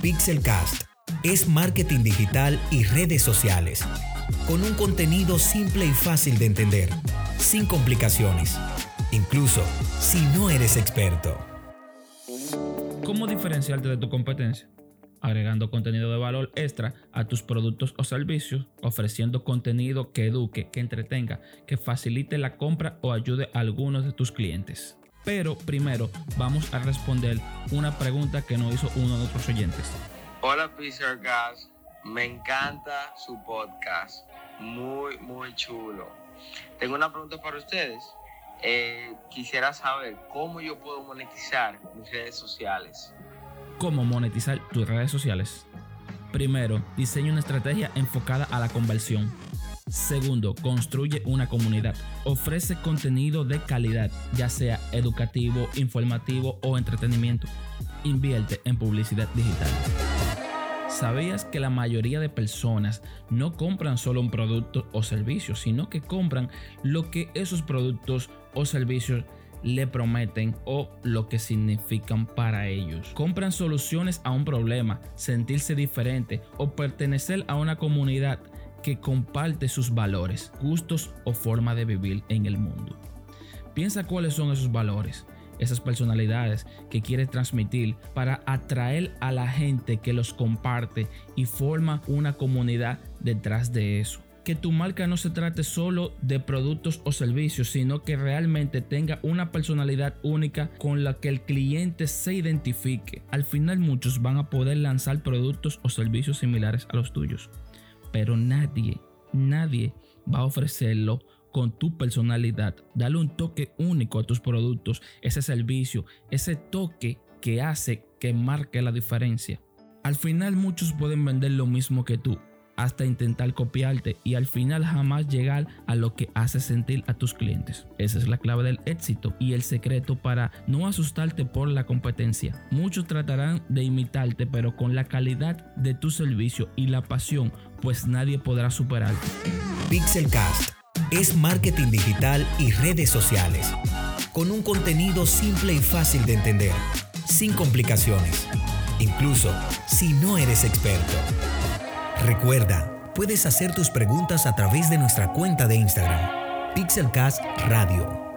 Pixelcast es marketing digital y redes sociales, con un contenido simple y fácil de entender, sin complicaciones, incluso si no eres experto. ¿Cómo diferenciarte de tu competencia? Agregando contenido de valor extra a tus productos o servicios, ofreciendo contenido que eduque, que entretenga, que facilite la compra o ayude a algunos de tus clientes. Pero primero vamos a responder una pregunta que nos hizo uno de nuestros oyentes. Hola Pizzer Gas, me encanta su podcast, muy muy chulo. Tengo una pregunta para ustedes. Eh, quisiera saber cómo yo puedo monetizar mis redes sociales. ¿Cómo monetizar tus redes sociales? Primero, diseña una estrategia enfocada a la conversión. Segundo, construye una comunidad. Ofrece contenido de calidad, ya sea educativo, informativo o entretenimiento. Invierte en publicidad digital. ¿Sabías que la mayoría de personas no compran solo un producto o servicio, sino que compran lo que esos productos o servicios le prometen o lo que significan para ellos. Compran soluciones a un problema, sentirse diferente o pertenecer a una comunidad que comparte sus valores, gustos o forma de vivir en el mundo. Piensa cuáles son esos valores, esas personalidades que quieres transmitir para atraer a la gente que los comparte y forma una comunidad detrás de eso. Que tu marca no se trate solo de productos o servicios, sino que realmente tenga una personalidad única con la que el cliente se identifique. Al final muchos van a poder lanzar productos o servicios similares a los tuyos pero nadie, nadie va a ofrecerlo con tu personalidad. Dale un toque único a tus productos, ese servicio, ese toque que hace que marque la diferencia. Al final muchos pueden vender lo mismo que tú, hasta intentar copiarte y al final jamás llegar a lo que hace sentir a tus clientes. Esa es la clave del éxito y el secreto para no asustarte por la competencia. Muchos tratarán de imitarte, pero con la calidad de tu servicio y la pasión, pues nadie podrá superarte. Pixelcast es marketing digital y redes sociales, con un contenido simple y fácil de entender, sin complicaciones, incluso si no eres experto. Recuerda, puedes hacer tus preguntas a través de nuestra cuenta de Instagram, Pixelcast Radio.